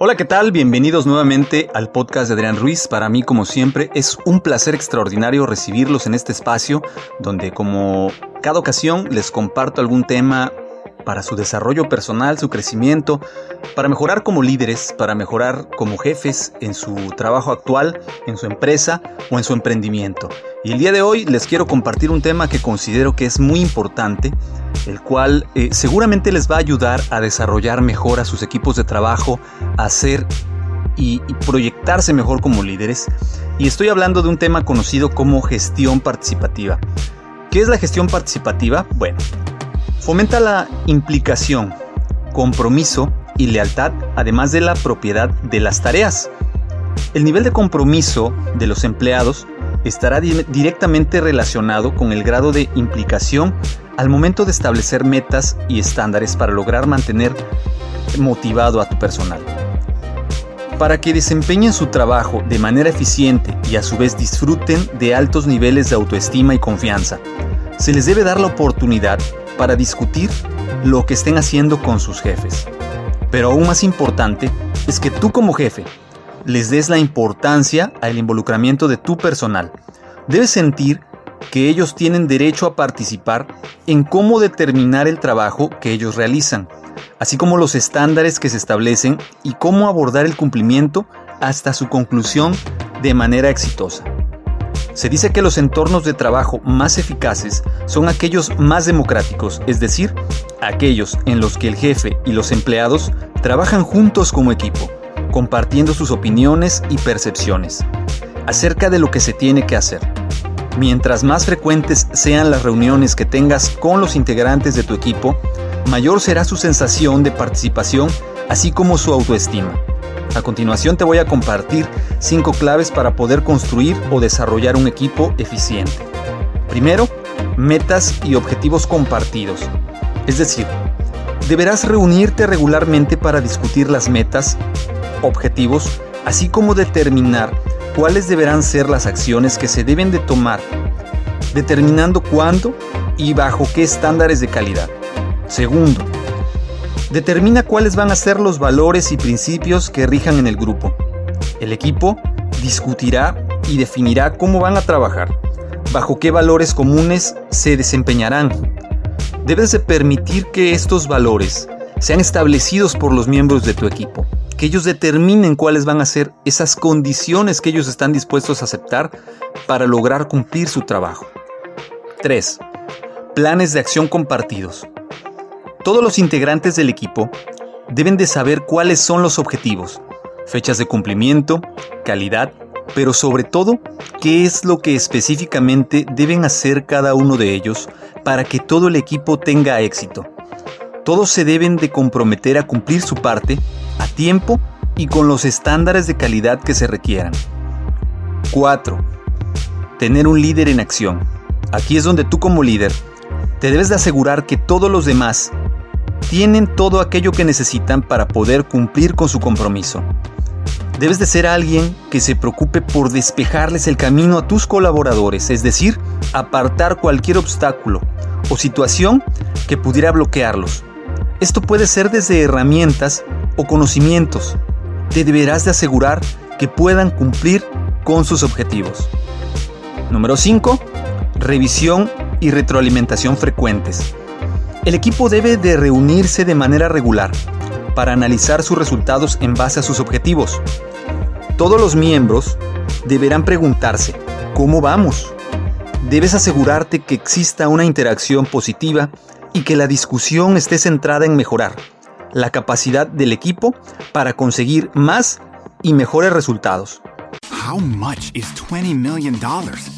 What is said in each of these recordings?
Hola, ¿qué tal? Bienvenidos nuevamente al podcast de Adrián Ruiz. Para mí, como siempre, es un placer extraordinario recibirlos en este espacio donde, como cada ocasión, les comparto algún tema para su desarrollo personal, su crecimiento, para mejorar como líderes, para mejorar como jefes en su trabajo actual, en su empresa o en su emprendimiento. Y el día de hoy les quiero compartir un tema que considero que es muy importante, el cual eh, seguramente les va a ayudar a desarrollar mejor a sus equipos de trabajo, a y, y proyectarse mejor como líderes. Y estoy hablando de un tema conocido como gestión participativa. ¿Qué es la gestión participativa? Bueno, Fomenta la implicación, compromiso y lealtad, además de la propiedad de las tareas. El nivel de compromiso de los empleados estará directamente relacionado con el grado de implicación al momento de establecer metas y estándares para lograr mantener motivado a tu personal. Para que desempeñen su trabajo de manera eficiente y a su vez disfruten de altos niveles de autoestima y confianza, se les debe dar la oportunidad para discutir lo que estén haciendo con sus jefes. Pero aún más importante es que tú como jefe les des la importancia al involucramiento de tu personal. Debes sentir que ellos tienen derecho a participar en cómo determinar el trabajo que ellos realizan, así como los estándares que se establecen y cómo abordar el cumplimiento hasta su conclusión de manera exitosa. Se dice que los entornos de trabajo más eficaces son aquellos más democráticos, es decir, aquellos en los que el jefe y los empleados trabajan juntos como equipo, compartiendo sus opiniones y percepciones acerca de lo que se tiene que hacer. Mientras más frecuentes sean las reuniones que tengas con los integrantes de tu equipo, mayor será su sensación de participación, así como su autoestima. A continuación te voy a compartir 5 claves para poder construir o desarrollar un equipo eficiente. Primero, metas y objetivos compartidos. Es decir, deberás reunirte regularmente para discutir las metas, objetivos, así como determinar cuáles deberán ser las acciones que se deben de tomar, determinando cuándo y bajo qué estándares de calidad. Segundo, determina cuáles van a ser los valores y principios que rijan en el grupo. El equipo discutirá y definirá cómo van a trabajar, bajo qué valores comunes se desempeñarán. Debes de permitir que estos valores sean establecidos por los miembros de tu equipo, que ellos determinen cuáles van a ser esas condiciones que ellos están dispuestos a aceptar para lograr cumplir su trabajo. 3. Planes de acción compartidos. Todos los integrantes del equipo deben de saber cuáles son los objetivos, fechas de cumplimiento, calidad, pero sobre todo, qué es lo que específicamente deben hacer cada uno de ellos para que todo el equipo tenga éxito. Todos se deben de comprometer a cumplir su parte a tiempo y con los estándares de calidad que se requieran. 4. Tener un líder en acción. Aquí es donde tú como líder te debes de asegurar que todos los demás tienen todo aquello que necesitan para poder cumplir con su compromiso. Debes de ser alguien que se preocupe por despejarles el camino a tus colaboradores, es decir, apartar cualquier obstáculo o situación que pudiera bloquearlos. Esto puede ser desde herramientas o conocimientos. Te deberás de asegurar que puedan cumplir con sus objetivos. Número 5. Revisión y retroalimentación frecuentes. El equipo debe de reunirse de manera regular para analizar sus resultados en base a sus objetivos. Todos los miembros deberán preguntarse, ¿cómo vamos? Debes asegurarte que exista una interacción positiva y que la discusión esté centrada en mejorar la capacidad del equipo para conseguir más y mejores resultados. How much is 20 million dollars?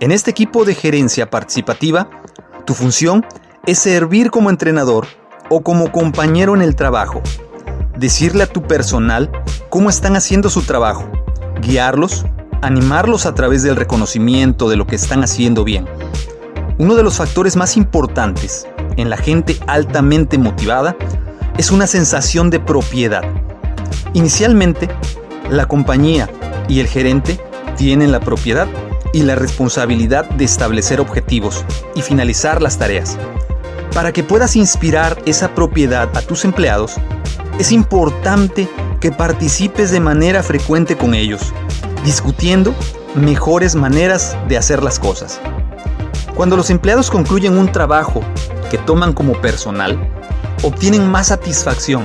En este equipo de gerencia participativa, tu función es servir como entrenador o como compañero en el trabajo decirle a tu personal cómo están haciendo su trabajo, guiarlos, animarlos a través del reconocimiento de lo que están haciendo bien. Uno de los factores más importantes en la gente altamente motivada es una sensación de propiedad. Inicialmente, la compañía y el gerente tienen la propiedad y la responsabilidad de establecer objetivos y finalizar las tareas. Para que puedas inspirar esa propiedad a tus empleados, es importante que participes de manera frecuente con ellos, discutiendo mejores maneras de hacer las cosas. Cuando los empleados concluyen un trabajo que toman como personal, obtienen más satisfacción,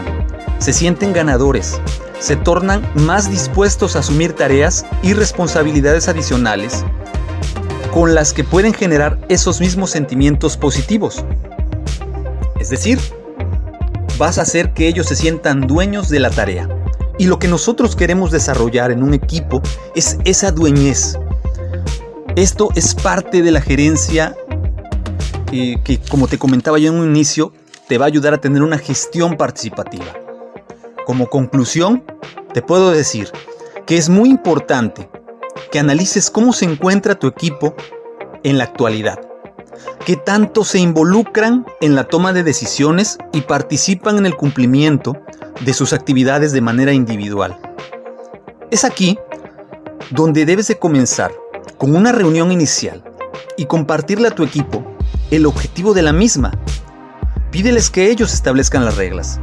se sienten ganadores, se tornan más dispuestos a asumir tareas y responsabilidades adicionales con las que pueden generar esos mismos sentimientos positivos. Es decir, vas a hacer que ellos se sientan dueños de la tarea. Y lo que nosotros queremos desarrollar en un equipo es esa dueñez. Esto es parte de la gerencia eh, que, como te comentaba yo en un inicio, te va a ayudar a tener una gestión participativa. Como conclusión, te puedo decir que es muy importante que analices cómo se encuentra tu equipo en la actualidad que tanto se involucran en la toma de decisiones y participan en el cumplimiento de sus actividades de manera individual. Es aquí donde debes de comenzar con una reunión inicial y compartirle a tu equipo el objetivo de la misma. Pídeles que ellos establezcan las reglas.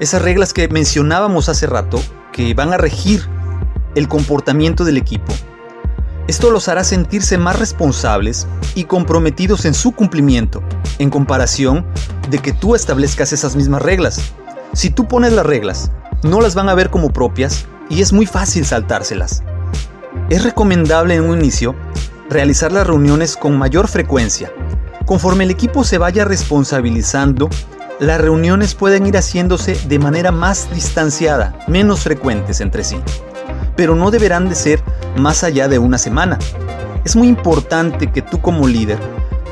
Esas reglas que mencionábamos hace rato que van a regir el comportamiento del equipo esto los hará sentirse más responsables y comprometidos en su cumplimiento, en comparación de que tú establezcas esas mismas reglas. Si tú pones las reglas, no las van a ver como propias y es muy fácil saltárselas. Es recomendable en un inicio realizar las reuniones con mayor frecuencia. Conforme el equipo se vaya responsabilizando, las reuniones pueden ir haciéndose de manera más distanciada, menos frecuentes entre sí pero no deberán de ser más allá de una semana. Es muy importante que tú como líder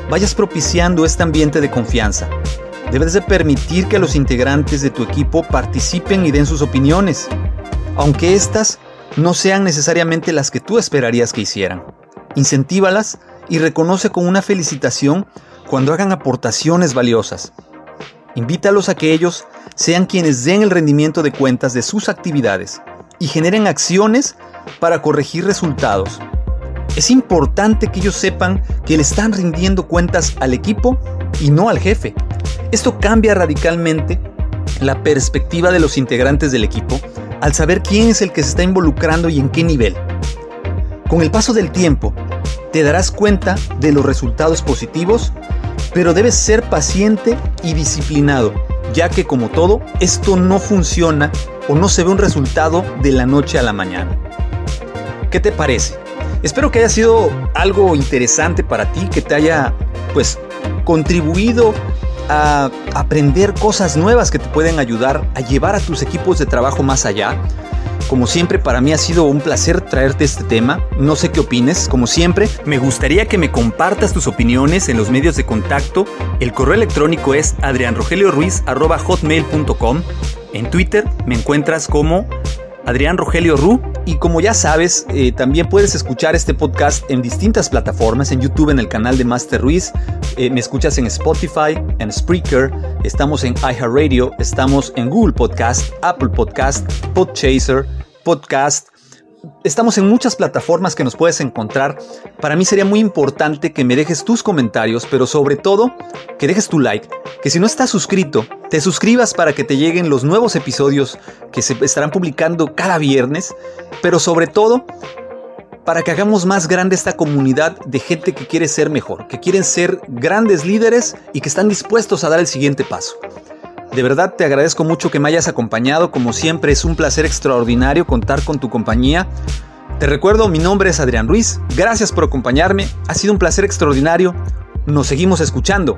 vayas propiciando este ambiente de confianza. Debes de permitir que los integrantes de tu equipo participen y den sus opiniones, aunque éstas no sean necesariamente las que tú esperarías que hicieran. Incentívalas y reconoce con una felicitación cuando hagan aportaciones valiosas. Invítalos a que ellos sean quienes den el rendimiento de cuentas de sus actividades y generen acciones para corregir resultados. Es importante que ellos sepan que le están rindiendo cuentas al equipo y no al jefe. Esto cambia radicalmente la perspectiva de los integrantes del equipo al saber quién es el que se está involucrando y en qué nivel. Con el paso del tiempo, te darás cuenta de los resultados positivos, pero debes ser paciente y disciplinado, ya que como todo, esto no funciona o no se ve un resultado de la noche a la mañana. ¿Qué te parece? Espero que haya sido algo interesante para ti, que te haya pues contribuido a aprender cosas nuevas que te pueden ayudar a llevar a tus equipos de trabajo más allá. Como siempre, para mí ha sido un placer traerte este tema. No sé qué opines. Como siempre, me gustaría que me compartas tus opiniones en los medios de contacto. El correo electrónico es adrianrogelioruiz.com. En Twitter me encuentras como Adrián. Y como ya sabes, eh, también puedes escuchar este podcast en distintas plataformas, en YouTube en el canal de Master Ruiz, eh, me escuchas en Spotify, en Spreaker, estamos en iHeartRadio, estamos en Google Podcast, Apple Podcast, Podchaser, Podcast, Estamos en muchas plataformas que nos puedes encontrar. Para mí sería muy importante que me dejes tus comentarios, pero sobre todo que dejes tu like, que si no estás suscrito, te suscribas para que te lleguen los nuevos episodios que se estarán publicando cada viernes, pero sobre todo para que hagamos más grande esta comunidad de gente que quiere ser mejor, que quieren ser grandes líderes y que están dispuestos a dar el siguiente paso. De verdad te agradezco mucho que me hayas acompañado, como siempre es un placer extraordinario contar con tu compañía. Te recuerdo, mi nombre es Adrián Ruiz, gracias por acompañarme, ha sido un placer extraordinario, nos seguimos escuchando.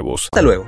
Hasta luego.